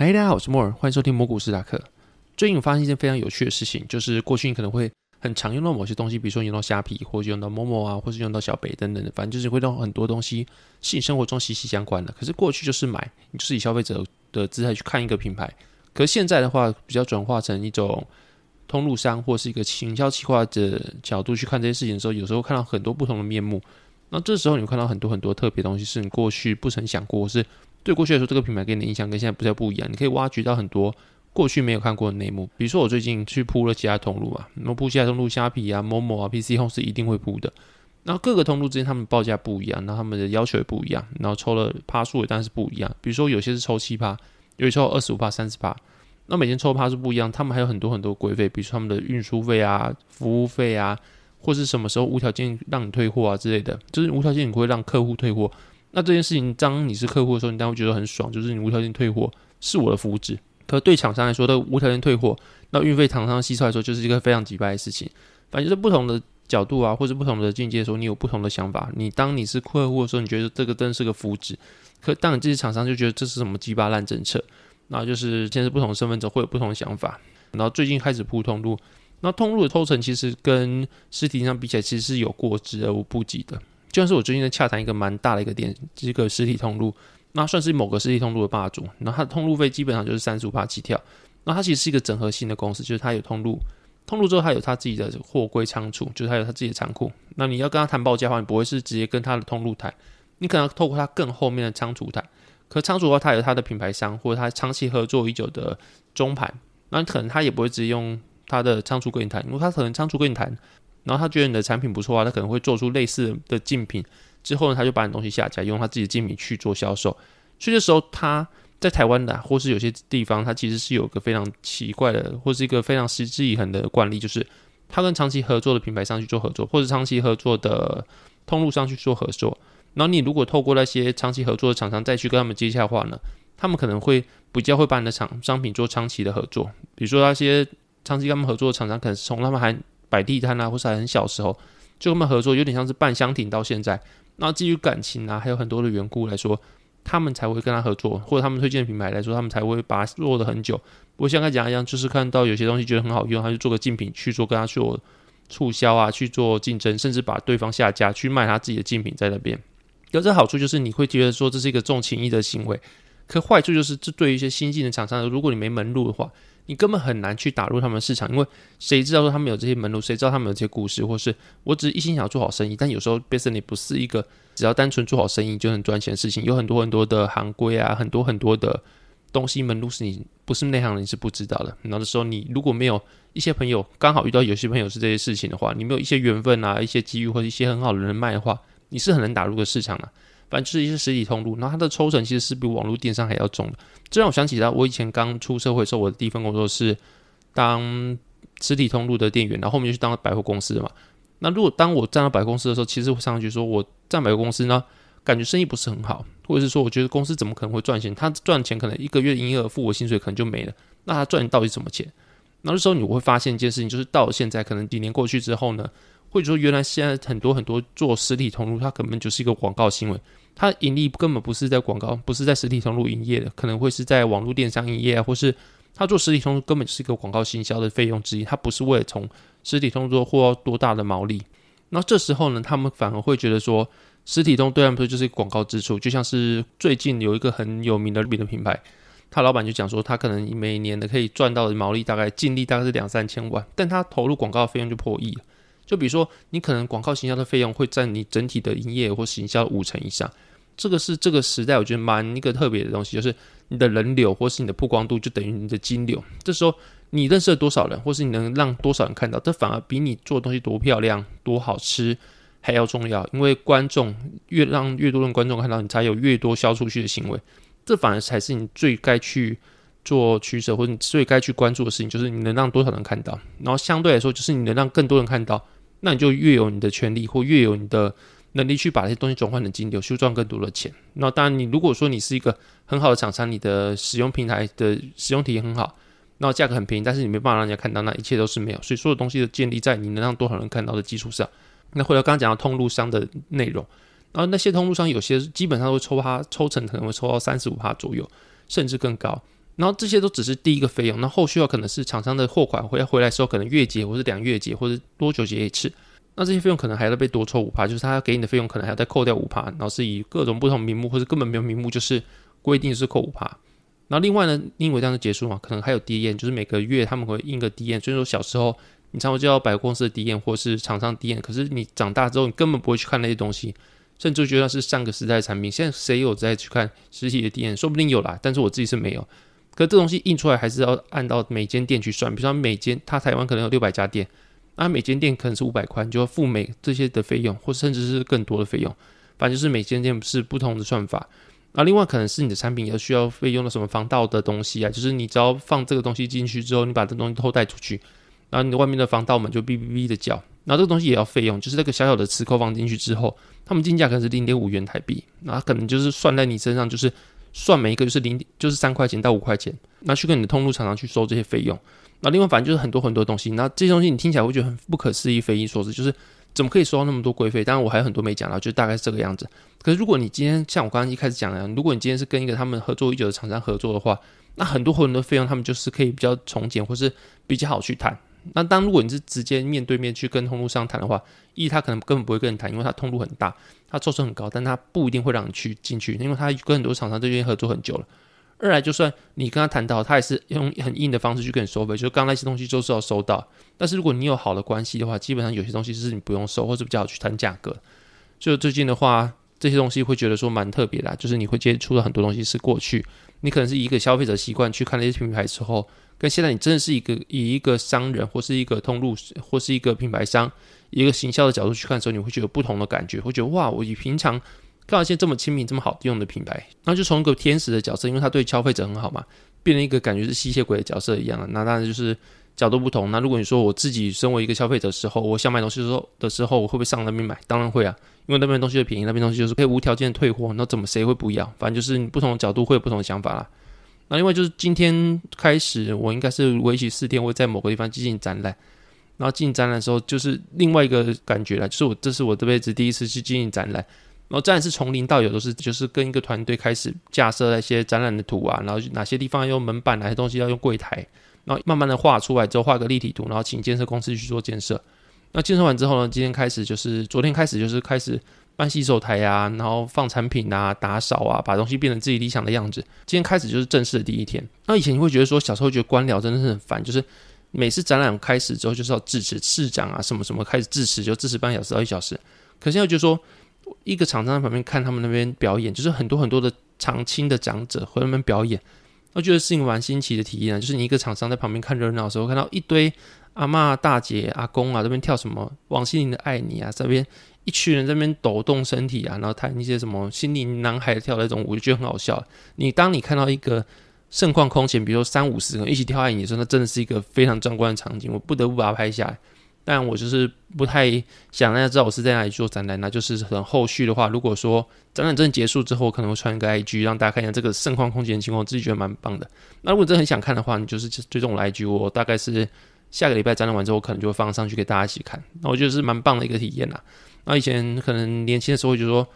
嗨，大家好，我是莫尔，欢迎收听摩股史塔克。最近我发现一件非常有趣的事情，就是过去你可能会很常用到某些东西，比如说用到虾皮，或者用到 Momo 啊，或是用到小北等等的，反正就是会用很多东西是你生活中息息相关的。可是过去就是买，你就是以消费者的姿态去看一个品牌。可是现在的话，比较转化成一种通路商或是一个行销企划的角度去看这些事情的时候，有时候看到很多不同的面目。那这时候你会看到很多很多特别东西，是你过去不曾想过，是对过去来说这个品牌给你的印象跟现在不太不一样。你可以挖掘到很多过去没有看过的内幕。比如说我最近去铺了其他通路啊，那么铺其他通路，虾皮啊、Momo 啊、PC Home 是一定会铺的。然后各个通路之间他们报价不一样，然后他们的要求也不一样，然后抽了趴数也当然是不一样。比如说有些是抽七趴，有些抽二十五趴、三十趴。那每天抽趴是不一样，他们还有很多很多规费，比如说他们的运输费啊、服务费啊。或是什么时候无条件让你退货啊之类的，就是无条件你会让客户退货。那这件事情，当你是客户的时候，你当然会觉得很爽，就是你无条件退货是我的福祉。可对厂商来说，的无条件退货，那运费厂商吸收来说，就是一个非常机掰的事情。反正就是不同的角度啊，或者不同的境界的时候，你有不同的想法。你当你是客户的时候，你觉得这个真是个福祉。可当你这些厂商就觉得这是什么鸡巴烂政策，那就是现在是不同的身份者会有不同的想法。然后最近开始铺通路。那通路的抽成其实跟实体上比起来，其实是有过之而无不及的。就像是我最近在洽谈一个蛮大的一个点，这个实体通路，那算是某个实体通路的霸主。那它的通路费基本上就是三十五趴起跳。那它其实是一个整合性的公司，就是它有通路，通路之后它有它自己的货柜仓储，就是它有它自己的仓库。那你要跟他谈报价的话，你不会是直接跟他的通路谈，你可能透过它更后面的仓储谈。可仓储的话，它有它的品牌商或者它长期合作已久的中盘，那可能他也不会直接用。他的仓储跟你谈，因为他可能仓储跟你谈，然后他觉得你的产品不错啊，他可能会做出类似的竞品，之后呢，他就把你东西下架，用他自己的竞品去做销售。所以这时候他在台湾的，或是有些地方，他其实是有个非常奇怪的，或是一个非常持之以恒的惯例，就是他跟长期合作的品牌商去做合作，或者长期合作的通路上去做合作。然后你如果透过那些长期合作的厂商再去跟他们接洽的话呢，他们可能会比较会把你的厂商品做长期的合作，比如说那些。长期跟他们合作的厂商，可能是从他们还摆地摊啊，或是还很小时候就跟他们合作，有点像是半相挺到现在。那基于感情啊，还有很多的缘故来说，他们才会跟他合作，或者他们推荐的品牌来说，他们才会把它做的很久。不会像刚才讲一样，就是看到有些东西觉得很好用，他就做个竞品去做，跟他做促销啊，去做竞争，甚至把对方下架去卖他自己的竞品在那边。有这好处就是你会觉得说这是一个重情义的行为，可坏处就是这对于一些新进的厂商，如果你没门路的话。你根本很难去打入他们的市场，因为谁知道说他们有这些门路，谁知道他们有这些故事，或是我只是一心想做好生意，但有时候 business 不是一个只要单纯做好生意就很赚钱的事情，有很多很多的行规啊，很多很多的东西门路是你不是内行人是不知道的。然后的时候，你如果没有一些朋友刚好遇到有些朋友是这些事情的话，你没有一些缘分啊，一些机遇或者一些很好的人脉的话，你是很难打入个市场的啊。反正就是一些实体通路，然后它的抽成其实是比网络电商还要重的。这让我想起来，我以前刚出社会的时候，我的第一份工作是当实体通路的店员，然后后面就去当百货公司嘛。那如果当我站到百货公司的时候，其实我上去说，我站百货公司呢，感觉生意不是很好，或者是说，我觉得公司怎么可能会赚钱？他赚钱可能一个月营业额付我薪水可能就没了，那他赚到底什么钱？那这时候你会发现一件事情，就是到现在，可能几年过去之后呢，或者说原来现在很多很多做实体通路，它根本就是一个广告新闻。它盈利根本不是在广告，不是在实体通路营业的，可能会是在网络电商营业啊，或是他做实体通路根本就是一个广告行销的费用之一，它不是为了从实体通路获多大的毛利。那这时候呢，他们反而会觉得说，实体通对他们说就是一个广告支出，就像是最近有一个很有名的日本的品牌，他老板就讲说，他可能每年的可以赚到的毛利大概净利大概是两三千万，但他投入广告的费用就破亿了。就比如说，你可能广告行销的费用会占你整体的营业或行销五成以上。这个是这个时代我觉得蛮一个特别的东西，就是你的人流或是你的曝光度就等于你的金流。这时候你认识了多少人，或是你能让多少人看到，这反而比你做东西多漂亮、多好吃还要重要。因为观众越让越多的观众看到，你才有越多销出去的行为。这反而才是你最该去做取舍，或者你最该去关注的事情，就是你能让多少人看到。然后相对来说，就是你能让更多人看到，那你就越有你的权利，或越有你的。能力去把这些东西转换成金流，去赚更多的钱。那当然，你如果说你是一个很好的厂商，你的使用平台的使用体验很好，那价格很便宜，但是你没办法让人家看到，那一切都是没有。所以，所有东西都建立在你能让多少人看到的基础上。那回到刚刚讲到通路商的内容，然后那些通路商有些基本上会抽趴，抽成可能会抽到三十五趴左右，甚至更高。然后这些都只是第一个费用，那后续要可能是厂商的货款回回来时候，可能月结或是两月结或者多久结一次，那这些费用可能还要被多抽五趴，就是他给你的费用可能还要再扣掉五趴，然后是以各种不同名目或者根本没有名目，就是规定是扣五趴。然后另外呢，因为这样子结束嘛，可能还有 D N，就是每个月他们会印个 D N，所以说小时候。你常常就要百货公司的 DM 或是厂商 DM，可是你长大之后，你根本不会去看那些东西，甚至觉得是上个时代的产品。现在谁有在去看实体的 DM？说不定有啦，但是我自己是没有。可这东西印出来还是要按到每间店去算，比如说每间，它台湾可能有六百家店，那每间店可能是五百块，你就要付每这些的费用，或甚至是更多的费用。反正就是每间店是不同的算法。那另外可能是你的产品也需要费用的什么防盗的东西啊，就是你只要放这个东西进去之后，你把这东西偷带出去。然后你的外面的防盗门就哔哔哔的叫，然后这个东西也要费用，就是那个小小的磁扣放进去之后，他们进价可能是零点五元台币，那可能就是算在你身上，就是算每一个就是零就是三块钱到五块钱，那去跟你的通路厂商去收这些费用。那另外反正就是很多很多东西，那这些东西你听起来会觉得很不可思议、匪夷所思，就是怎么可以收到那么多规费？当然我还有很多没讲到，就大概是这个样子。可是如果你今天像我刚刚一开始讲的，如果你今天是跟一个他们合作已久的厂商合作的话，那很多很多费用他们就是可以比较从简，或是比较好去谈。那当如果你是直接面对面去跟通路商谈的话，一他可能根本不会跟你谈，因为他通路很大，他抽成很高，但他不一定会让你去进去，因为他跟很多厂商都已经合作很久了。二来，就算你跟他谈到，他也是用很硬的方式去跟你收费，就刚那些东西就是要收到。但是如果你有好的关系的话，基本上有些东西是你不用收，或者比较好去谈价格。就最近的话，这些东西会觉得说蛮特别的，就是你会接触了很多东西是过去你可能是一个消费者习惯去看那些品牌的时候。跟现在你真的是一个以一个商人或是一个通路或是一个品牌商一个行销的角度去看的时候，你会觉得不同的感觉，会觉得哇，我以平常看到一些这么亲民、这么好用的品牌，然后就从一个天使的角色，因为他对消费者很好嘛，变成一个感觉是吸血鬼的角色一样了。那当然就是角度不同。那如果你说我自己身为一个消费者的时候，我想买东西的时候的时候，我会不会上那边买？当然会啊，因为那边东西就便宜，那边东西就是可以无条件退货。那怎么谁会不要？反正就是你不同的角度会有不同的想法啦。那另外就是今天开始，我应该是为期四天，会在某个地方进行展览。然后进展览的时候，就是另外一个感觉了，就是我这是我这辈子第一次去进行展览。然后展览是从零到有，都是就是跟一个团队开始架设那些展览的图啊，然后哪些地方要用门板，哪些东西要用柜台，然后慢慢的画出来之后，画个立体图，然后请建设公司去做建设。那建设完之后呢，今天开始就是昨天开始就是开始。搬洗手台啊，然后放产品啊，打扫啊，把东西变成自己理想的样子。今天开始就是正式的第一天。那以前你会觉得说，小时候觉得官僚真的是很烦，就是每次展览开始之后就是要致辞，市长啊什么什么开始致辞，就致辞半小时到一小时。可现在就说，一个厂商在旁边看他们那边表演，就是很多很多的长青的长者和他们表演，我觉得是一个蛮新奇的体验。就是你一个厂商在旁边看热闹的时候，看到一堆阿嬷、大姐、阿公啊这边跳什么王心凌的《爱你》啊这边。一群人在那边抖动身体啊，然后弹一些什么心灵男孩跳那种舞，就觉得很好笑。你当你看到一个盛况空前，比如说三五十个人一起跳爱你的时候，那真的是一个非常壮观的场景，我不得不把它拍下来。但我就是不太想让大家知道我是在哪里做展览，那就是很后续的话，如果说展览真的结束之后，可能会传一个 IG 让大家看一下这个盛况空间的情况，我自己觉得蛮棒的。那如果真的很想看的话，你就是追踪我的 IG，我大概是下个礼拜展览完之后，我可能就会放上去给大家一起看。那我觉得是蛮棒的一个体验啦。那以前可能年轻的时候，就说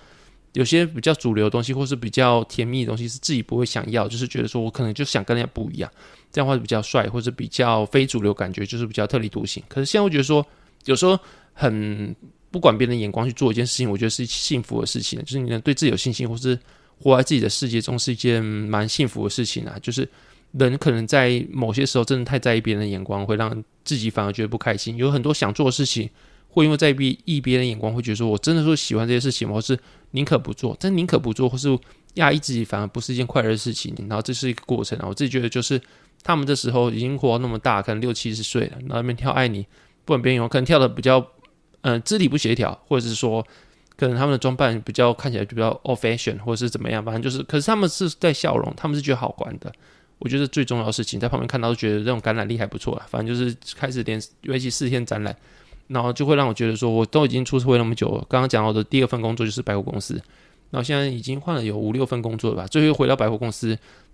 有些比较主流的东西，或是比较甜蜜的东西，是自己不会想要，就是觉得说我可能就想跟人家不一样，这样话是比较帅，或者比较非主流，感觉就是比较特立独行。可是现在我觉得说，有时候很不管别人的眼光去做一件事情，我觉得是幸福的事情，就是你能对自己有信心，或是活在自己的世界中，是一件蛮幸福的事情啊。就是人可能在某些时候真的太在意别人的眼光，会让自己反而觉得不开心。有很多想做的事情。会因为在意别人眼光，会觉得说我真的说喜欢这些事情我？是宁可不做，但宁可不做，或是压抑自己，反而不是一件快乐的事情。然后这是一个过程啊，我自己觉得就是他们这时候已经活到那么大，可能六七十岁了，然后那边跳爱你，不管别人有可能跳的比较，嗯、肢体不协调，或者是说可能他们的装扮比较看起来就比较 old fashion，或者是怎么样，反正就是，可是他们是在笑容，他们是觉得好玩的。我觉得最重要的事情，在旁边看到都觉得这种感染力还不错了。反正就是开始连为期四天展览。然后就会让我觉得说，我都已经出社会那么久了。刚刚讲到的第二份工作就是百货公司，然后现在已经换了有五六份工作了吧。最后又回到百货公司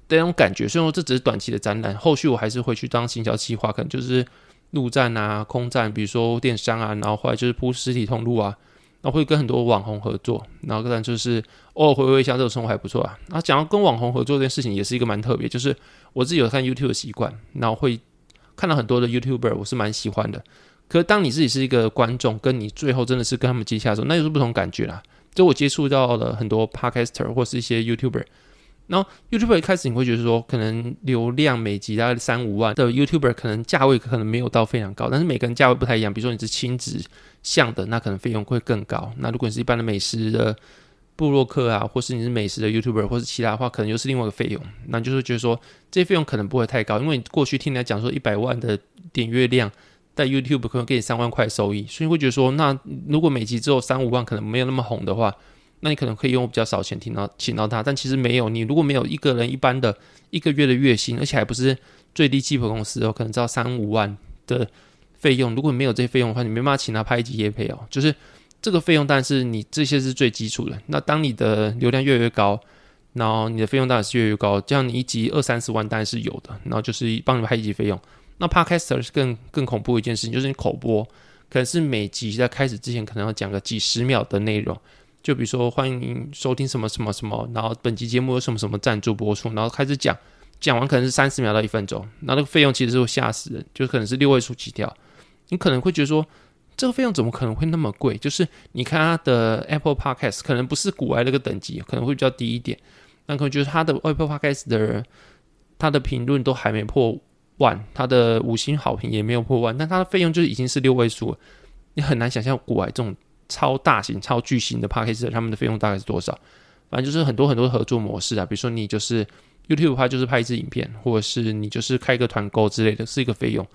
的那种感觉，虽然说这只是短期的展览，后续我还是会去当行销企划，可能就是陆站啊、空站，比如说电商啊，然后后来就是铺实体通路啊。然那会跟很多网红合作，然后当然就是偶尔回味一下这种生活还不错啊。那讲到跟网红合作这件事情，也是一个蛮特别，就是我自己有看 YouTube 的习惯，然后会看到很多的 YouTuber，我是蛮喜欢的。可是当你自己是一个观众，跟你最后真的是跟他们接洽的时候，那又是不同感觉啦。就我接触到了很多 Podcaster 或是一些 YouTuber，然后 YouTuber 一开始你会觉得说，可能流量每集大概三五万的 YouTuber，可能价位可能没有到非常高，但是每个人价位不太一样。比如说你是亲子向的，那可能费用会更高。那如果你是一般的美食的部落客啊，或是你是美食的 YouTuber，或是其他的话，可能又是另外一个费用。那就是觉得说，这些费用可能不会太高，因为你过去听人家讲说一百万的点阅量。在 YouTube 可能给你三万块收益，所以会觉得说，那如果每集只有三五万，可能没有那么红的话，那你可能可以用比较少钱听到请到他。但其实没有，你如果没有一个人一般的一个月的月薪，而且还不是最低基本工资哦，可能只要三五万的费用。如果你没有这些费用的话，你没办法请他拍一集业配哦。就是这个费用，但是你这些是最基础的。那当你的流量越来越高，然后你的费用当然是越来越高，这样你一集二三十万当然是有的。然后就是帮你拍一集费用。那 Podcaster 是更更恐怖的一件事情，就是你口播，可能是每集在开始之前可能要讲个几十秒的内容，就比如说欢迎收听什么什么什么，然后本集节目有什么什么赞助播出，然后开始讲，讲完可能是三十秒到一分钟，那那个费用其实是会吓死人，就可能是六位数起跳，你可能会觉得说这个费用怎么可能会那么贵？就是你看它的 Apple Podcast 可能不是古埃那个等级，可能会比较低一点，那可能就是它的 Apple Podcast 的人，它的评论都还没破。万，它的五星好评也没有破万，但它的费用就已经是六位数了。你很难想象国外这种超大型、超巨型的 Podcast 他们的费用大概是多少。反正就是很多很多合作模式啊，比如说你就是 YouTube 的话，就是拍一支影片，或者是你就是开个团购之类的，是一个费用。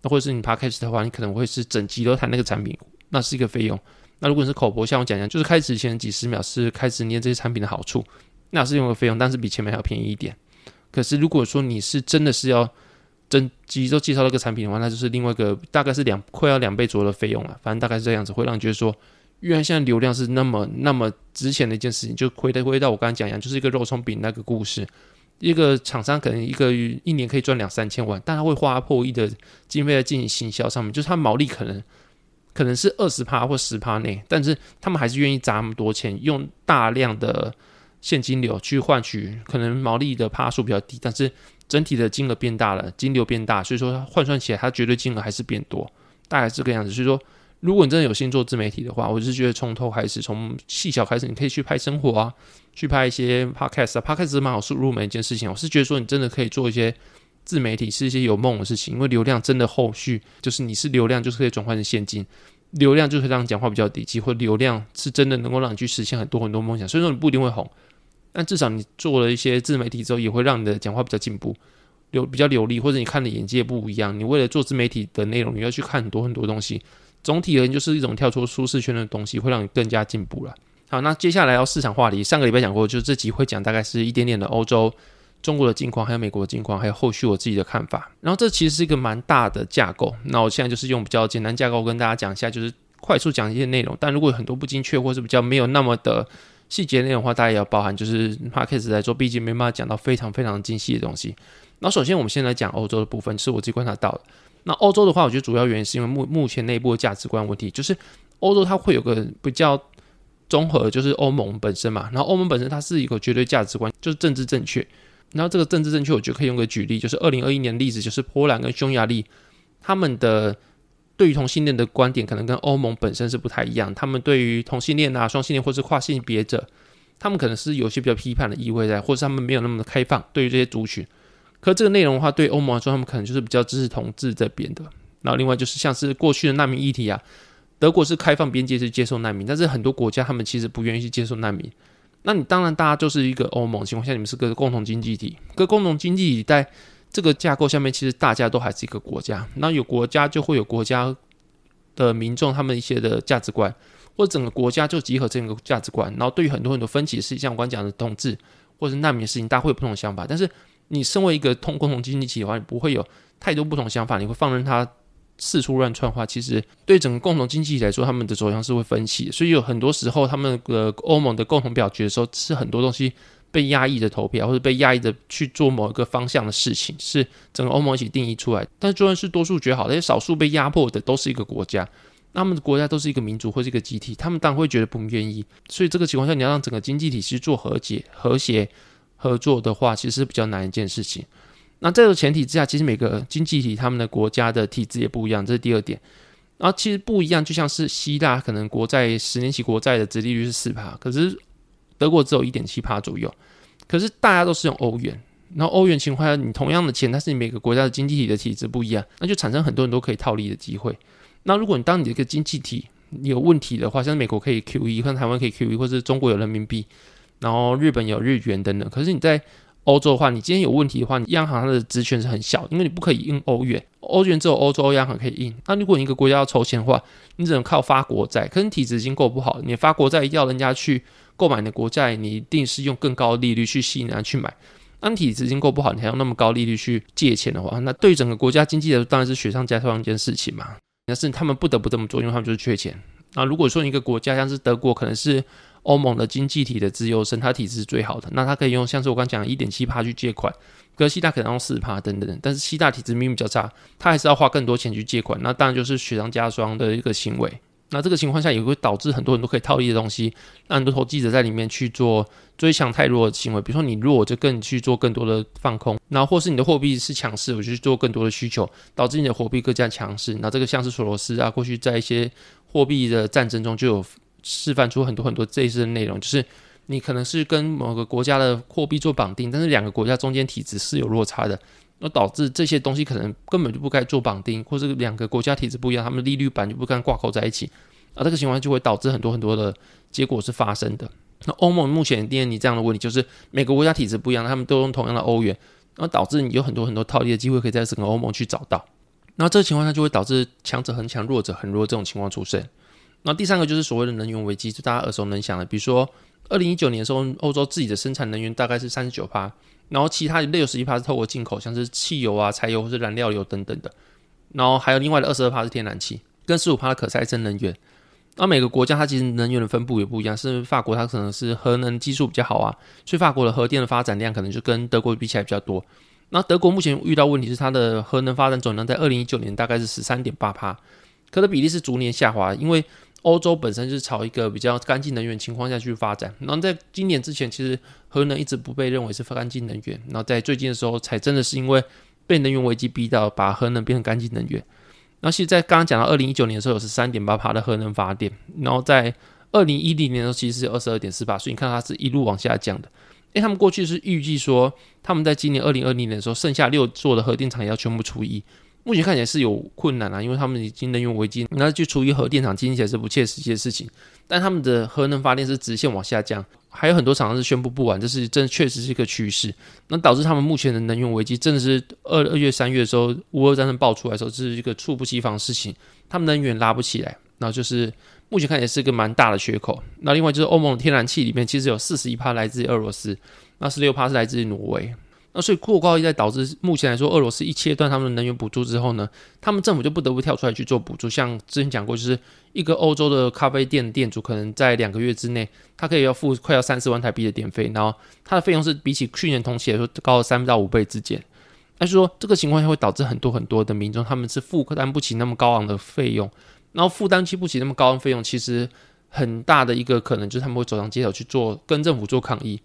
那或者是你 Podcast 的话，你可能会是整集都谈那个产品，那是一个费用。那如果你是口播，像我讲讲，就是开始前几十秒是开始念这些产品的好处，那是用个费用，但是比前面还要便宜一点。可是如果说你是真的是要整集都介绍那个产品的话，那就是另外一个大概是两快要两倍左右的费用了。反正大概是这样子，会让你觉得说，原来现在流量是那么那么值钱的一件事情。就回到回到我刚才讲一样，就是一个肉松饼那个故事，一个厂商可能一个一年可以赚两三千万，但他会花破亿的经费在进行行销上面，就是他毛利可能可能是二十趴或十趴内，但是他们还是愿意砸那么多钱，用大量的现金流去换取可能毛利的趴数比较低，但是。整体的金额变大了，金流变大，所以说它换算起来，它绝对金额还是变多，大概这个样子。所以说，如果你真的有心做自媒体的话，我是觉得从头开始，从细小开始，你可以去拍生活啊，去拍一些 podcast 啊，podcast 是蛮好入入门一件事情。我是觉得说，你真的可以做一些自媒体，是一些有梦的事情，因为流量真的后续就是你是流量，就是可以转换成现金，流量就是让你讲话比较底气，或流量是真的能够让你去实现很多很多梦想。所以说，你不一定会红。但至少你做了一些自媒体之后，也会让你的讲话比较进步，流比较流利，或者你看的眼界不一样。你为了做自媒体的内容，你要去看很多很多东西。总体而言，就是一种跳出舒适圈的东西，会让你更加进步了。好，那接下来要市场话题，上个礼拜讲过，就是这集会讲大概是一点点的欧洲、中国的近况，还有美国的近况，还有后续我自己的看法。然后这其实是一个蛮大的架构。那我现在就是用比较简单架构跟大家讲一下，就是快速讲一些内容。但如果有很多不精确，或是比较没有那么的。细节内容的话，大家也要包含，就是 Podcast 来说，毕竟没办法讲到非常非常精细的东西。那首先，我们先来讲欧洲的部分，是我自己观察到的。那欧洲的话，我觉得主要原因是因为目目前内部的价值观问题，就是欧洲它会有个比较综合，就是欧盟本身嘛。然后欧盟本身它是一个绝对价值观，就是政治正确。然后这个政治正确，我觉得可以用个举例，就是二零二一年的例子，就是波兰跟匈牙利他们的。对于同性恋的观点，可能跟欧盟本身是不太一样。他们对于同性恋啊、双性恋或是跨性别者，他们可能是有些比较批判的意味在，或是他们没有那么的开放对于这些族群。可这个内容的话，对欧盟来说，他们可能就是比较支持同志这边的。然后另外就是像是过去的难民议题啊，德国是开放边界去接受难民，但是很多国家他们其实不愿意去接受难民。那你当然大家就是一个欧盟情况下，你们是个共同经济体，个共同经济体在。这个架构下面，其实大家都还是一个国家。那有国家就会有国家的民众，他们一些的价值观，或者整个国家就集合这个价值观。然后对于很多很多分歧的事情，像我刚讲的同志或者是难民的事情，大家会有不同的想法。但是你身为一个通共同经济体的话，你不会有太多不同想法，你会放任它四处乱窜的话，其实对整个共同经济体来说，他们的走向是会分歧。所以有很多时候，他们的欧盟的共同表决的时候，是很多东西。被压抑的投票，或者被压抑的去做某一个方向的事情，是整个欧盟一起定义出来。但是就算是多数决好，那些少数被压迫的都是一个国家。他们的国家都是一个民族或是一个集体，他们当然会觉得不愿意。所以这个情况下，你要让整个经济体系做和解、和谐、合作的话，其实是比较难一件事情。那这个前提之下，其实每个经济体他们的国家的体制也不一样，这是第二点。然后其实不一样，就像是希腊可能国债十年期国债的殖利率是四趴，可是德国只有一点七趴左右。可是大家都是用欧元，然后欧元情况下，你同样的钱，但是你每个国家的经济体的体制不一样，那就产生很多人都可以套利的机会。那如果你当你的一个经济体有问题的话，像美国可以 QE，像台湾可以 QE，或者中国有人民币，然后日本有日元等等。可是你在欧洲的话，你今天有问题的话，你央行它的职权是很小，因为你不可以印欧元，欧元只有欧洲央行可以印。那如果你一个国家要筹钱的话，你只能靠发国债，可是你体质已经够不好，你发国债要人家去购买的国债，你一定是用更高的利率去吸引人去买。那你体质已经够不好，你还用那么高利率去借钱的话，那对整个国家经济来说，当然是雪上加霜一件事情嘛。但是他们不得不这么做，因为他们就是缺钱。那如果说一个国家像是德国，可能是欧盟的经济体的资优生，它体质是最好的，那它可以用像是我刚讲的一点七趴去借款，格西大可能用四趴等等。但是西大体质明明比较差，它还是要花更多钱去借款，那当然就是雪上加霜的一个行为。那这个情况下也会导致很多人都可以套利的东西，让很多投机者在里面去做追强太弱的行为。比如说你弱，就更去做更多的放空，然后或是你的货币是强势，我就去做更多的需求，导致你的货币更加强势。那这个像是索罗斯啊，过去在一些货币的战争中就有示范出很多很多这一类的内容，就是你可能是跟某个国家的货币做绑定，但是两个国家中间体质是有落差的。那导致这些东西可能根本就不该做绑定，或者两个国家体制不一样，他们利率板就不该挂钩在一起，而这个情况就会导致很多很多的结果是发生的。那欧盟目前面临这样的问题，就是每个国家体制不一样，他们都用同样的欧元，然后导致你有很多很多套利的机会可以在整个欧盟去找到。那这个情况下就会导致强者很强，弱者很弱这种情况出现。那第三个就是所谓的能源危机，就大家耳熟能详的，比如说二零一九年的时候，欧洲自己的生产能源大概是三十九趴。然后其他六十一趴是透过进口，像是汽油啊、柴油或是燃料油等等的。然后还有另外的二十二趴是天然气，跟十五趴的可再生能源。那每个国家它其实能源的分布也不一样，是法国它可能是核能技术比较好啊，所以法国的核电的发展量可能就跟德国比起来比较多。那德国目前遇到问题是它的核能发展总量在二零一九年大概是十三点八趴，可的比例是逐年下滑，因为。欧洲本身就是朝一个比较干净能源情况下去发展，然后在今年之前，其实核能一直不被认为是干净能源，然后在最近的时候，才真的是因为被能源危机逼到，把核能变成干净能源。然后其实，在刚刚讲到二零一九年的时候，有十三点八趴的核能发电，然后在二零一零年的时候，其实是二十二点四八，所以你看它是一路往下降的。因为，他们过去是预计说，他们在今年二零二零年的时候，剩下六座的核电厂也要全部除役。目前看起来是有困难啊，因为他们已经能源危机，那就处于核电厂经营起来是不切实际的事情。但他们的核能发电是直线往下降，还有很多厂商是宣布不完，这是真确实是一个趋势。那导致他们目前的能源危机真的是二二月三月的时候，乌俄战争爆出来的时候，这是一个猝不及防的事情，他们能源拉不起来，然后就是目前看起来是一个蛮大的缺口。那另外就是欧盟的天然气里面，其实有四十一帕来自于俄罗斯，那十六帕是来自于挪威。那所以过高一再导致目前来说，俄罗斯一切断他们的能源补助之后呢，他们政府就不得不跳出来去做补助。像之前讲过，就是一个欧洲的咖啡店店主，可能在两个月之内，他可以要付快要三四万台币的电费，然后他的费用是比起去年同期来说高了三到五倍之间。但是说这个情况下会导致很多很多的民众他们是负担不起那么高昂的费用，然后负担起不起那么高昂费用，其实很大的一个可能就是他们会走上街头去做跟政府做抗议。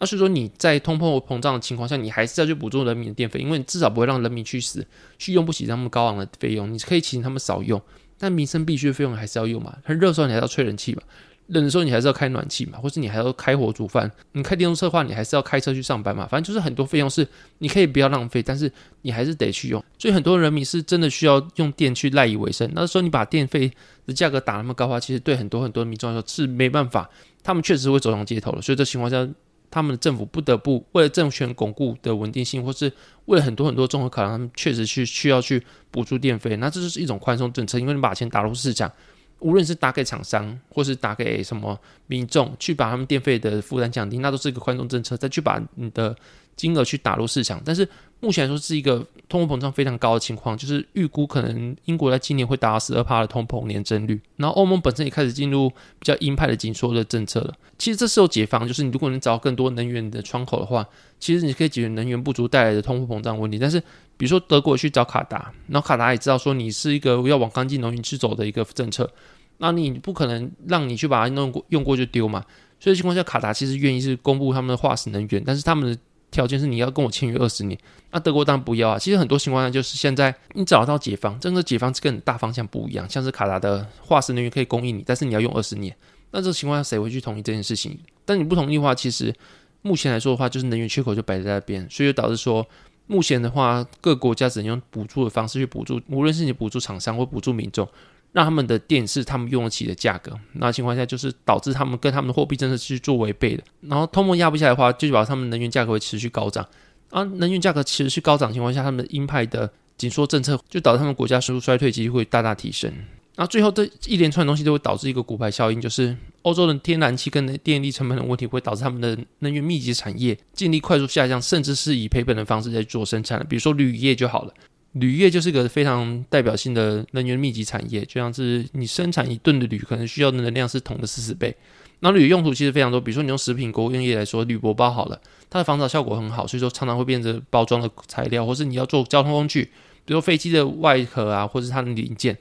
那所以说你在通货膨胀的情况下，你还是要去补助人民的电费，因为你至少不会让人民去死，去用不起那么高昂的费用。你可以请他们少用，但民生必须的费用还是要用嘛。很热的时候你还是要吹冷气嘛，冷的时候你还是要开暖气嘛，或是你还要开火煮饭。你开电动车的话，你还是要开车去上班嘛。反正就是很多费用是你可以不要浪费，但是你还是得去用。所以很多人民是真的需要用电去赖以为生。那时候你把电费的价格打那么高的话，其实对很多很多民众来说是没办法，他们确实会走上街头的。所以这情况下。他们的政府不得不为了政权巩固的稳定性，或是为了很多很多综合考量，他们确实去需要去补助电费。那这就是一种宽松政策，因为你把钱打入市场，无论是打给厂商，或是打给什么民众，去把他们电费的负担降低，那都是一个宽松政策。再去把你的金额去打入市场，但是目前来说是一个通货膨胀非常高的情况，就是预估可能英国在今年会达到十二帕的通膨年增率，然后欧盟本身也开始进入比较鹰派的紧缩的政策了。其实这时候解放就是你如果能找到更多能源的窗口的话，其实你可以解决能源不足带来的通货膨胀问题。但是比如说德国去找卡达，然后卡达也知道说你是一个要往干净能源去走的一个政策，那你不可能让你去把它弄过用过就丢嘛。所以情况下，卡达其实愿意是公布他们的化石能源，但是他们的条件是你要跟我签约二十年。那德国当然不要啊。其实很多情况下就是现在你找到解方，真的解方跟大方向不一样。像是卡达的化石能源可以供应你，但是你要用二十年。那这个情况下谁会去同意这件事情？但你不同意的话，其实目前来说的话，就是能源缺口就摆在那边，所以就导致说目前的话，各国家只能用补助的方式去补助，无论是你补助厂商或补助民众。让他们的电是他们用得起的价格，那情况下就是导致他们跟他们的货币政策去做违背的。然后通膨压不下来的话，就代表他们能源价格会持续高涨。啊能源价格持续高涨情况下，他们的鹰派的紧缩政策就导致他们国家收入衰退几率会大大提升。那最后这一连串东西都会导致一个骨牌效应，就是欧洲的天然气跟电力成本的问题会导致他们的能源密集产业净利快速下降，甚至是以赔本的方式在做生产。比如说铝业就好了。铝业就是个非常代表性的能源密集产业，就像是你生产一吨的铝，可能需要的能量是铜的四十倍。那铝用途其实非常多，比如说你用食品工业来说，铝箔包好了，它的防潮效果很好，所以说常常会变成包装的材料，或是你要做交通工具，比如说飞机的外壳啊，或是它的零件，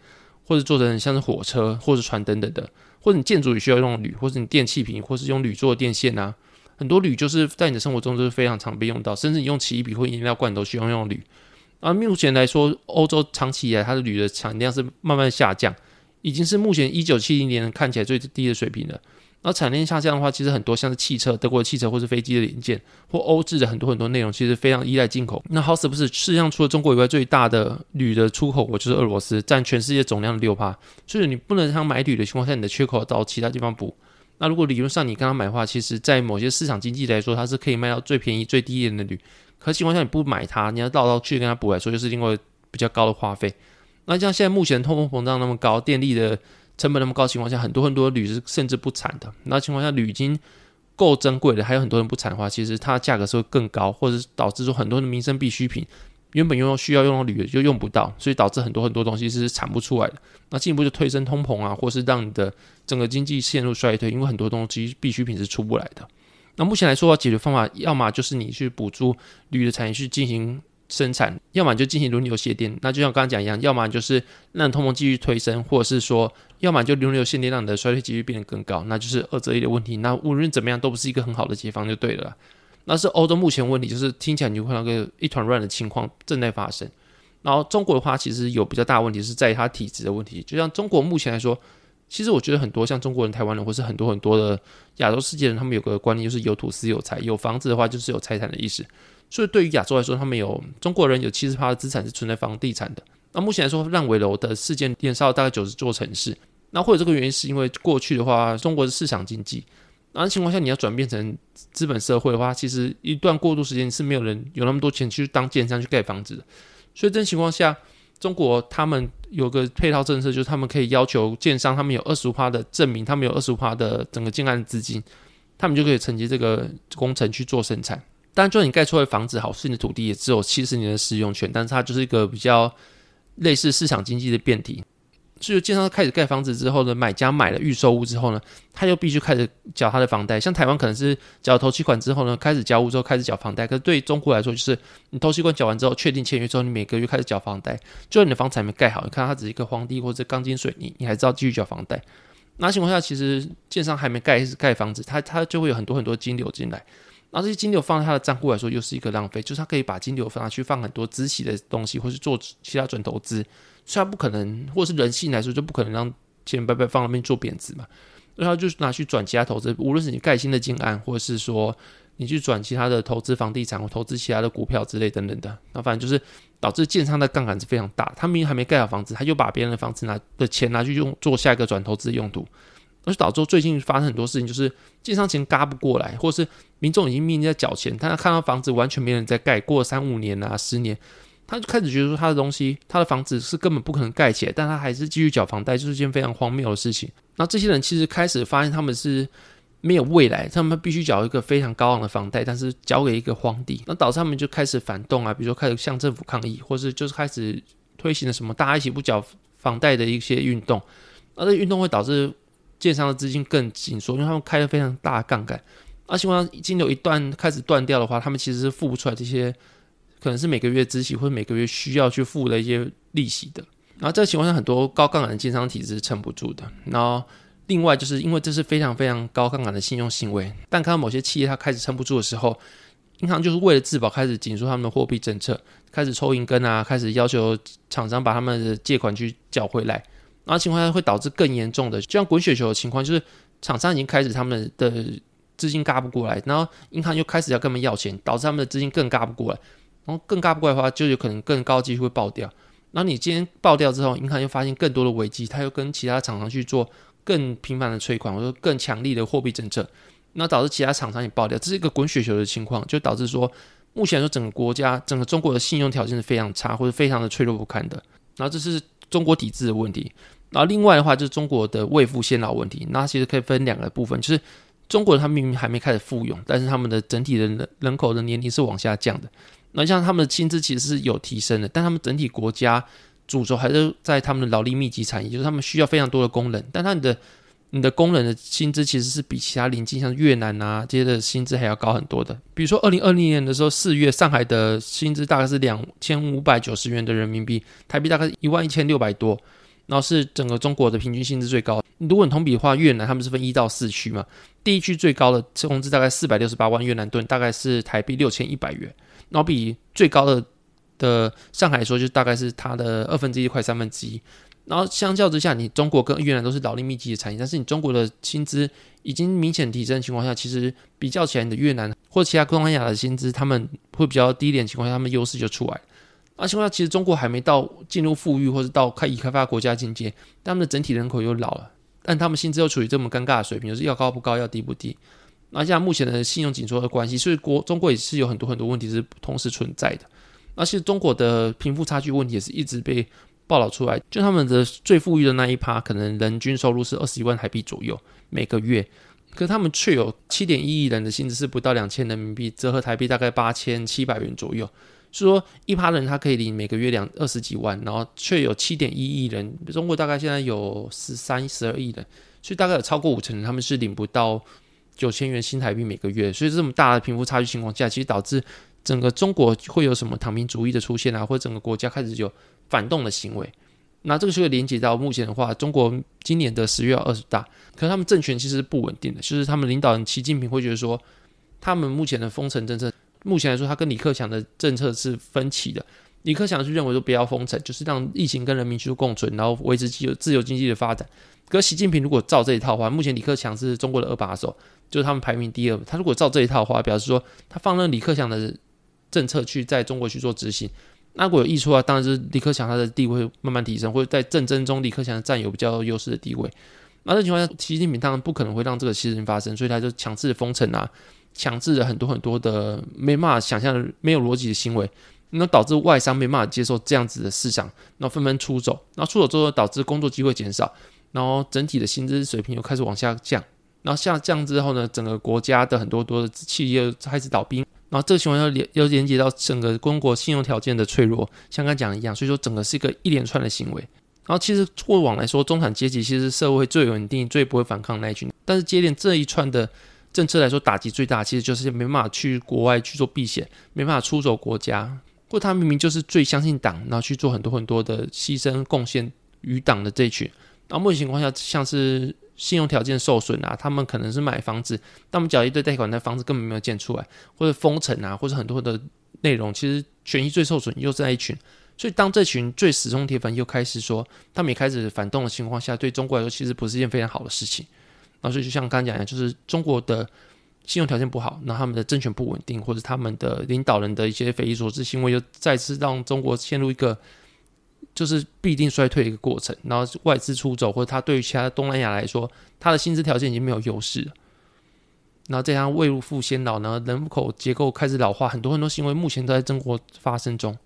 或者做成像是火车或者船等等的，或者你建筑也需要用铝，或者你电器品，或是用铝做的电线啊，很多铝就是在你的生活中都是非常常被用到，甚至你用起笔或饮料罐都需要用铝。而目前来说，欧洲长期以来它的铝的产量是慢慢下降，已经是目前一九七零年看起来最低的水平了。而产量下降的话，其实很多像是汽车、德国的汽车或是飞机的零件，或欧制的很多很多内容，其实非常依赖进口。那好死不死，世界上除了中国以外，最大的铝的出口国就是俄罗斯，占全世界总量的六趴。所以你不能像买铝的情况下，你的缺口到其他地方补。那如果理论上你跟他买的话，其实在某些市场经济来说，它是可以卖到最便宜、最低廉的铝。可情况下你不买它，你要绕道去跟他补来说，就是另外比较高的花费。那像现在目前通货膨胀那么高，电力的成本那么高情况下，很多很多铝是甚至不产的。那情况下铝已经够珍贵的，还有很多人不产的话，其实它价格是会更高，或者导致说很多的民生必需品原本用需要用到铝的就用不到，所以导致很多很多东西是产不出来的。那进一步就推升通膨啊，或是让你的整个经济陷入衰退，因为很多东西必需品是出不来的。那目前来说，解决方法要么就是你去补助铝的产业去进行生产，要么就进行轮流限电。那就像刚刚讲一样，要么就是让通膨继续推升，或者是说，要么就轮流限电，让你的衰退几率变得更高。那就是二择一的问题。那无论怎么样，都不是一个很好的解方，就对了啦。那是欧洲目前问题，就是听起来你会看到个一团乱的情况正在发生。然后中国的话，其实有比较大问题是在于它体质的问题。就像中国目前来说。其实我觉得很多像中国人、台湾人，或是很多很多的亚洲世界人，他们有个观念，就是有土斯有财，有房子的话就是有财产的意思。所以对于亚洲来说，他们有中国人有七十趴的资产是存在房地产的。那目前来说，烂尾楼的事件连烧大概九十座城市。那或者这个原因是因为过去的话，中国是市场经济，那情况下你要转变成资本社会的话，其实一段过渡时间是没有人有那么多钱去当建商去盖房子的。所以这情况下。中国他们有个配套政策，就是他们可以要求建商，他们有二十五趴的证明，他们有二十五趴的整个建案资金，他们就可以承接这个工程去做生产。当然，就你盖出来的房子好，是你的土地也只有七十年的使用权，但是它就是一个比较类似市场经济的变体。所以，建商开始盖房子之后呢，买家买了预售屋之后呢，他就必须开始缴他的房贷。像台湾可能是缴头期款之后呢，开始交屋之后开始缴房贷。可是对中国来说，就是你头期款缴完之后，确定签约之后，你每个月开始缴房贷。就算你的房子还没盖好，你看它只是一个荒地或者钢筋水泥，你还知道继续缴房贷。那情况下，其实建商还没盖盖房子，他他就会有很多很多金流进来。然后这些金流放在他的账户来说，又是一个浪费，就是他可以把金流放拿去放很多资息的东西，或是做其他准投资。所以他不可能，或是人性来说，就不可能让钱白白放那边做贬值嘛。然后就是拿去转其他投资，无论是你盖新的建案，或者是说你去转其他的投资房地产，或投资其他的股票之类等等的。那反正就是导致建商的杠杆是非常大。他明明还没盖好房子，他就把别人的房子拿的钱拿去用做下一个转投资的用途，而且导致最近发生很多事情，就是建商钱嘎不过来，或是民众已经面临在缴钱，但他看到房子完全没人在盖，过了三五年啊十年。他就开始觉得说，他的东西，他的房子是根本不可能盖起来，但他还是继续缴房贷，就是一件非常荒谬的事情。那这些人其实开始发现，他们是没有未来，他们必须缴一个非常高昂的房贷，但是交给一个荒地，那导致他们就开始反动啊，比如说开始向政府抗议，或是就是开始推行了什么大家一起不缴房贷的一些运动，那这运动会导致建商的资金更紧缩，因为他们开了非常大的杠杆，而情况金流一断开始断掉的话，他们其实是付不出来这些可能是每个月孳息或者每个月需要去付的一些利息的，然后这个情况下很多高杠杆的建商体制是撑不住的，然后。另外，就是因为这是非常非常高杠杆的信用行为，但看到某些企业它开始撑不住的时候，银行就是为了自保，开始紧缩他们的货币政策，开始抽银根啊，开始要求厂商把他们的借款去缴回来，然后情况下会导致更严重的，就像滚雪球的情况，就是厂商已经开始他们的资金轧不过来，然后银行又开始要跟他们要钱，导致他们的资金更轧不过来，然后更轧不过的话，就有可能更高机会爆掉。然后你今天爆掉之后，银行又发现更多的危机，他又跟其他厂商去做。更频繁的催款，或者更强力的货币政策，那导致其他厂商也爆掉，这是一个滚雪球的情况，就导致说，目前说整个国家、整个中国的信用条件是非常差，或者非常的脆弱不堪的。然后这是中国体制的问题。然后另外的话，就是中国的未富先老问题。那其实可以分两个部分，就是中国人他明明还没开始富有，但是他们的整体的人人口的年龄是往下降的。那像他们的薪资其实是有提升的，但他们整体国家。主轴还是在他们的劳力密集产业，就是他们需要非常多的工人，但他们的你的工人的薪资其实是比其他邻近像越南啊这些的薪资还要高很多的。比如说二零二零年的时候，四月上海的薪资大概是两千五百九十元的人民币，台币大概是一万一千六百多，然后是整个中国的平均薪资最高。如果你同比的话，越南他们是分一到四区嘛，第一区最高的工资大概四百六十八万越南盾，大概是台币六千一百元，然后比最高的。的上海来说，就大概是它的二分之一，快三分之一。然后相较之下，你中国跟越南都是劳力密集的产业，但是你中国的薪资已经明显提升的情况下，其实比较起来，你的越南或其他东南亚的薪资，他们会比较低一点情况下，他们优势就出来。而情况下，其实中国还没到进入富裕或者到开已开发国家境界，他们的整体人口又老了，但他们薪资又处于这么尴尬的水平，就是要高不高，要低不低。那像目前的信用紧缩的关系，所以国中国也是有很多很多问题是同时存在的。而且中国的贫富差距问题也是一直被报道出来，就他们的最富裕的那一趴，可能人均收入是二十一万台币左右每个月，可他们却有七点一亿人的薪资是不到两千人民币，折合台币大概八千七百元左右。所以说一趴人他可以领每个月两二十几万，然后却有七点一亿人，中国大概现在有十三十二亿人，所以大概有超过五成人他们是领不到九千元新台币每个月。所以这么大的贫富差距情况下，其实导致。整个中国会有什么躺平主义的出现啊，或者整个国家开始有反动的行为，那这个就会连接到目前的话，中国今年的十月二十大，可是他们政权其实是不稳定的，就是他们领导人习近平会觉得说，他们目前的封城政策，目前来说他跟李克强的政策是分歧的，李克强是认为说不要封城，就是让疫情跟人民去共存，然后维持自由自由经济的发展。可是习近平如果照这一套的话，目前李克强是中国的二把手，就是他们排名第二，他如果照这一套的话，表示说他放任李克强的。政策去在中国去做执行，那如果有益处啊，当然是李克强他的地位会慢慢提升，或者在政争中李克强占有比较优势的地位。那这情况下，习近平当然不可能会让这个事情发生，所以他就强制封城啊，强制了很多很多的没办法想象的没有逻辑的行为，那导致外商没办法接受这样子的市场，然后纷纷出走，然后出走之后导致工作机会减少，然后整体的薪资水平又开始往下降，然后下降之后呢，整个国家的很多多的企业开始倒闭。然后这个情况要连要连接到整个中国信用条件的脆弱，像刚讲的一样，所以说整个是一个一连串的行为。然后其实过往来说，中产阶级其实是社会最稳定、最不会反抗的那一群。但是接连这一串的政策来说，打击最大，其实就是没办法去国外去做避险，没办法出走国家，或他明明就是最相信党，然后去做很多很多的牺牲贡献于党的这一群。然后目前情况下，像是。信用条件受损啊，他们可能是买房子，但我们缴一堆贷款，那房子根本没有建出来，或者封城啊，或者很多的内容，其实权益最受损又是那一群。所以当这群最死忠铁粉又开始说，他们也开始反动的情况下，对中国来说其实不是一件非常好的事情。那所以就像刚刚讲的，就是中国的信用条件不好，那他们的政权不稳定，或者他们的领导人的一些匪夷所思行为，又再次让中国陷入一个。就是必定衰退的一个过程，然后外资出走，或者他对于其他东南亚来说，他的薪资条件已经没有优势了。然后再加上未入富先老呢，人口结构开始老化，很多很多行为目前都在中国发生中。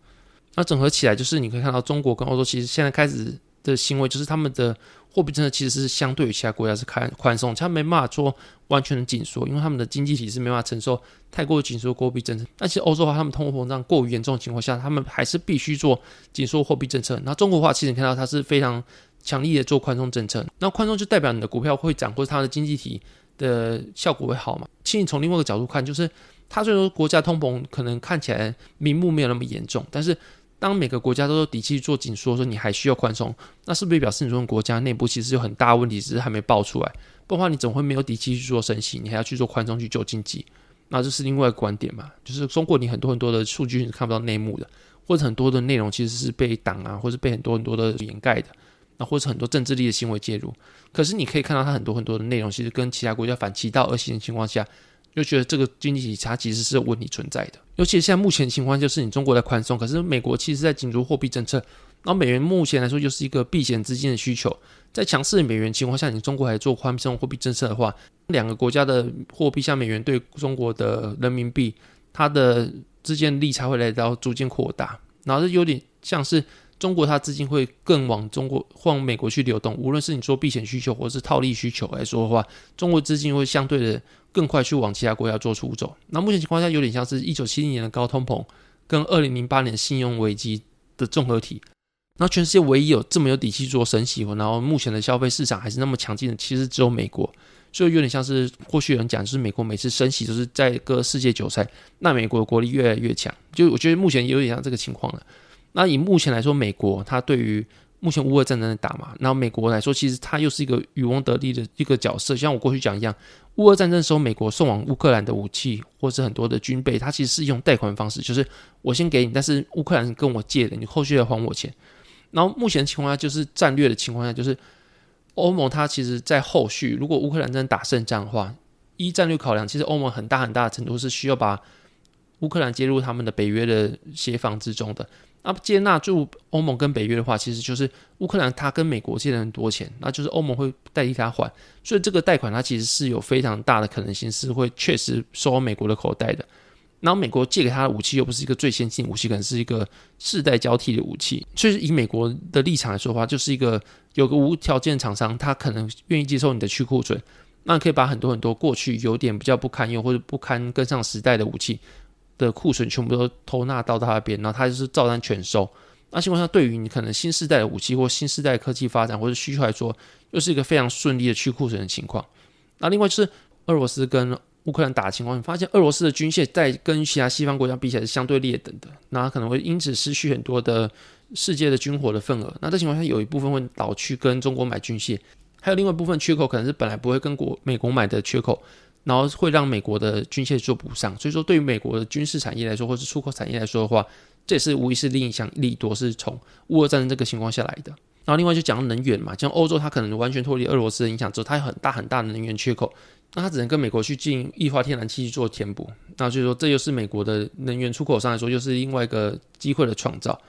那整合起来，就是你可以看到中国跟欧洲其实现在开始的行为，就是他们的货币政策其实是相对于其他国家是开宽松，他没办法做完全的紧缩，因为他们的经济体是没办法承受太过紧缩货币政策。那其实欧洲的话，他们通货膨胀过于严重的情况下，他们还是必须做紧缩货币政策。那中国的话，其实你看到它是非常强力的做宽松政策，那宽松就代表你的股票会涨，或者它的经济体的效果会好嘛？其实你从另外一个角度看，就是它虽然说国家通膨可能看起来名目没有那么严重，但是当每个国家都有底气做紧缩，说你还需要宽松，那是不是表示你这种国家内部其实有很大问题，只是还没爆出来？不然的话，你怎么会没有底气去做升息？你还要去做宽松去救经济？那这是另外一个观点嘛？就是中国你很多很多的数据是看不到内幕的，或者很多的内容其实是被挡啊，或者被很多很多的掩盖的，那或者很多政治力的行为介入。可是你可以看到它很多很多的内容，其实跟其他国家反其道而行的情况下。就觉得这个经济体它其实是有问题存在的，尤其现在目前情况就是你中国在宽松，可是美国其实在紧缩货币政策，然后美元目前来说就是一个避险资金的需求，在强势美元情况下，你中国还做宽松货币政策的话，两个国家的货币像美元对中国的人民币，它的之间的利差会来到逐渐扩大，然后这有点像是。中国它资金会更往中国往美国去流动，无论是你说避险需求或是套利需求来说的话，中国资金会相对的更快去往其他国家做出走。那目前情况下有点像是一九七零年的高通膨跟二零零八年信用危机的综合体。那全世界唯一有这么有底气做升息，然后目前的消费市场还是那么强劲的，其实只有美国。所以有点像是过去有人讲，就是美国每次升息都是在割世界韭菜，那美国的国力越来越强。就我觉得目前有点像这个情况了。那以目前来说，美国它对于目前乌俄战争的打嘛，那美国来说，其实它又是一个渔翁得利的一个角色。像我过去讲一样，乌俄战争的时候，美国送往乌克兰的武器或是很多的军备，它其实是用贷款方式，就是我先给你，但是乌克兰跟我借的，你后续要还我钱。然后目前的情况下，就是战略的情况下，就是欧盟它其实在后续，如果乌克兰真的打胜仗的话，依战略考量，其实欧盟很大很大的程度是需要把乌克兰接入他们的北约的协防之中的。那接纳住欧盟跟北约的话，其实就是乌克兰他跟美国借了很多钱，那就是欧盟会代替他还，所以这个贷款它其实是有非常大的可能性是会确实收美国的口袋的。然后美国借给他的武器又不是一个最先进武器，可能是一个世代交替的武器，所以以美国的立场来说的话，就是一个有个无条件厂商，他可能愿意接受你的去库存，那可以把很多很多过去有点比较不堪用或者不堪跟上时代的武器。的库存全部都偷纳到他那边，然后他就是照单全收。那情况下，对于你可能新世代的武器或新世代科技发展或者需求来说，又是一个非常顺利的去库存的情况。那另外就是俄罗斯跟乌克兰打的情况，你发现俄罗斯的军械在跟其他西方国家比起来是相对劣等的，那可能会因此失去很多的世界的军火的份额。那这情况下，有一部分会倒去跟中国买军械，还有另外一部分缺口可能是本来不会跟国美国买的缺口。然后会让美国的军械做补上，所以说对于美国的军事产业来说，或是出口产业来说的话，这也是无疑是另一项利多，是从乌俄战争这个情况下来的。然后另外就讲能源嘛，像欧洲它可能完全脱离俄罗斯的影响之后，它有很大很大的能源缺口，那它只能跟美国去进液化天然气去做填补。那所以说这又是美国的能源出口上来说，又是另外一个机会的创造。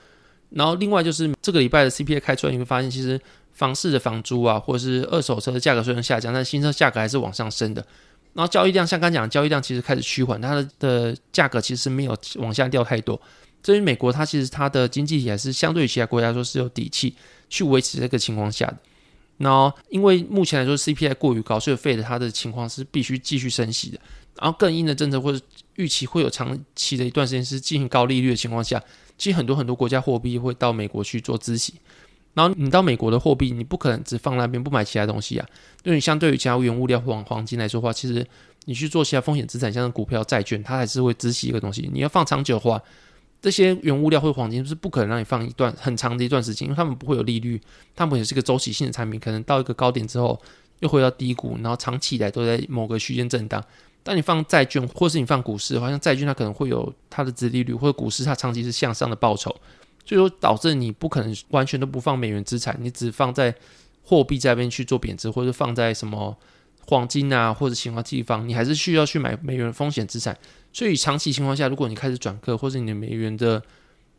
然后另外就是这个礼拜的 CPI 开出来，你会发现其实房市的房租啊，或是二手车的价格虽然下降，但新车价格还是往上升的。然后交易量像刚讲，交易量其实开始趋缓，它的的价格其实没有往下掉太多。至于美国，它其实它的经济体是相对于其他国家来说是有底气去维持这个情况下的。然后因为目前来说 CPI 过于高，所以 Fed 它的情况是必须继续升息的。然后更硬的政策或者预期会有长期的一段时间是进行高利率的情况下，其实很多很多国家货币会到美国去做孳息。然后你到美国的货币，你不可能只放那边不买其他东西啊。因为你相对于其他原物料或黄金来说的话，其实你去做其他风险资产，像股票、债券，它还是会孳息一个东西。你要放长久的话，这些原物料或黄金是不可能让你放一段很长的一段时间，因为他们不会有利率，他们也是个周期性的产品，可能到一个高点之后又回到低谷，然后长期以来都在某个区间震荡。当你放债券或是你放股市的话，像债券它可能会有它的殖利率，或者股市它长期是向上的报酬。所以说，导致你不可能完全都不放美元资产，你只放在货币这边去做贬值，或者放在什么黄金啊，或者其他地方，你还是需要去买美元风险资产。所以长期情况下，如果你开始转客，或者你的美元的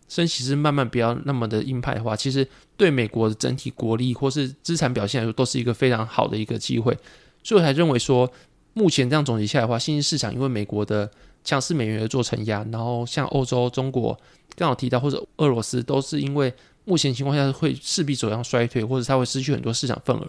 升息是慢慢不要那么的硬派的话，其实对美国的整体国力或是资产表现来说，都是一个非常好的一个机会。所以我才认为说，目前这样总结下来的话，新兴市场因为美国的强势美元而做承压，然后像欧洲、中国。刚好提到，或者俄罗斯都是因为目前情况下会势必走向衰退，或者它会失去很多市场份额。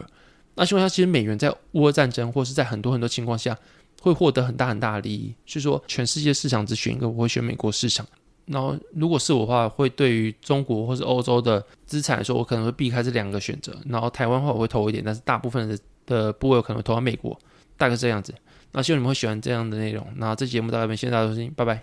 那情况下，其实美元在乌俄战争或是在很多很多情况下会获得很大很大的利益。所以说，全世界市场只选一个，我会选美国市场。然后，如果是我的话，会对于中国或是欧洲的资产来说，我可能会避开这两个选择。然后，台湾话我会投一点，但是大部分的的部位我可能会投到美国，大概这样子。那希望你们会喜欢这样的内容。那这节目到这边，谢谢大家收听，拜拜。